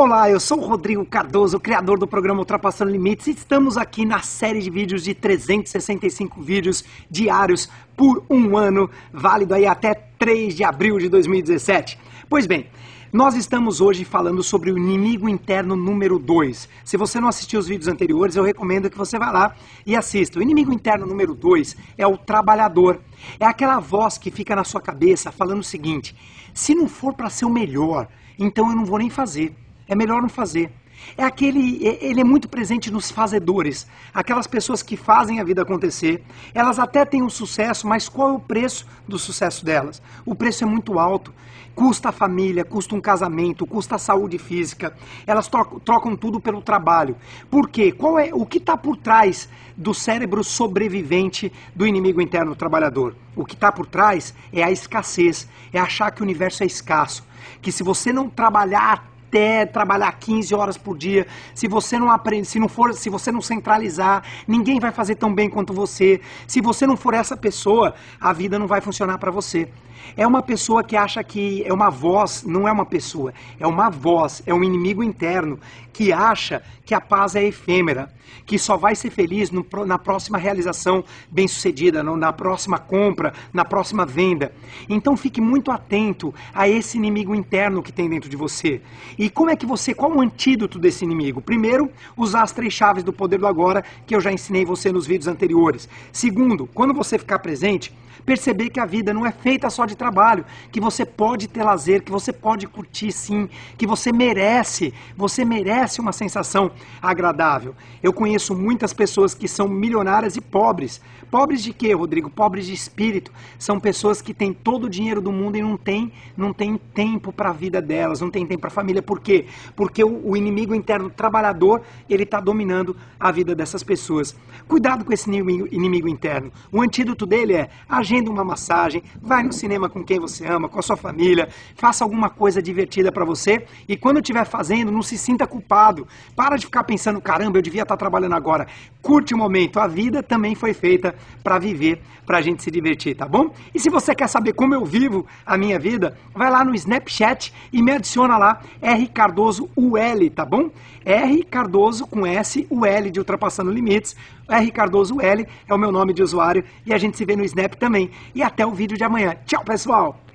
Olá, eu sou o Rodrigo Cardoso, criador do programa Ultrapassando Limites estamos aqui na série de vídeos de 365 vídeos diários por um ano, válido aí até 3 de abril de 2017. Pois bem, nós estamos hoje falando sobre o inimigo interno número 2. Se você não assistiu os vídeos anteriores, eu recomendo que você vá lá e assista. O inimigo interno número 2 é o trabalhador. É aquela voz que fica na sua cabeça falando o seguinte: se não for para ser o melhor, então eu não vou nem fazer é melhor não fazer. É aquele, ele é muito presente nos fazedores, aquelas pessoas que fazem a vida acontecer. Elas até têm um sucesso, mas qual é o preço do sucesso delas? O preço é muito alto. Custa a família, custa um casamento, custa a saúde física. Elas trocam, trocam tudo pelo trabalho. Por quê? Qual é o que está por trás do cérebro sobrevivente do inimigo interno do trabalhador? O que está por trás é a escassez, é achar que o universo é escasso, que se você não trabalhar até trabalhar 15 horas por dia, se você não aprende, se não for, se você não centralizar, ninguém vai fazer tão bem quanto você. Se você não for essa pessoa, a vida não vai funcionar para você. É uma pessoa que acha que é uma voz, não é uma pessoa, é uma voz, é um inimigo interno que acha que a paz é efêmera, que só vai ser feliz no, na próxima realização bem-sucedida, na próxima compra, na próxima venda. Então fique muito atento a esse inimigo interno que tem dentro de você. E como é que você, qual o antídoto desse inimigo? Primeiro, usar as três chaves do poder do agora que eu já ensinei você nos vídeos anteriores. Segundo, quando você ficar presente, perceber que a vida não é feita só de trabalho, que você pode ter lazer, que você pode curtir sim, que você merece, você merece uma sensação agradável. Eu conheço muitas pessoas que são milionárias e pobres. Pobres de quê, Rodrigo? Pobres de espírito. São pessoas que têm todo o dinheiro do mundo e não têm não tem tempo para a vida delas, não tem tempo para a família. Por quê? Porque o, o inimigo interno trabalhador, ele está dominando a vida dessas pessoas. Cuidado com esse inimigo, inimigo interno. O antídoto dele é agenda uma massagem, vai no cinema com quem você ama, com a sua família, faça alguma coisa divertida para você e quando estiver fazendo, não se sinta culpado. Para de ficar pensando, caramba, eu devia estar tá trabalhando agora. Curte o momento, a vida também foi feita para viver, para a gente se divertir, tá bom? E se você quer saber como eu vivo a minha vida, vai lá no Snapchat e me adiciona lá, R Cardoso UL, tá bom? R Cardoso com S, o L de Ultrapassando Limites. R Cardoso L é o meu nome de usuário e a gente se vê no Snap também. E até o vídeo de amanhã. Tchau, pessoal!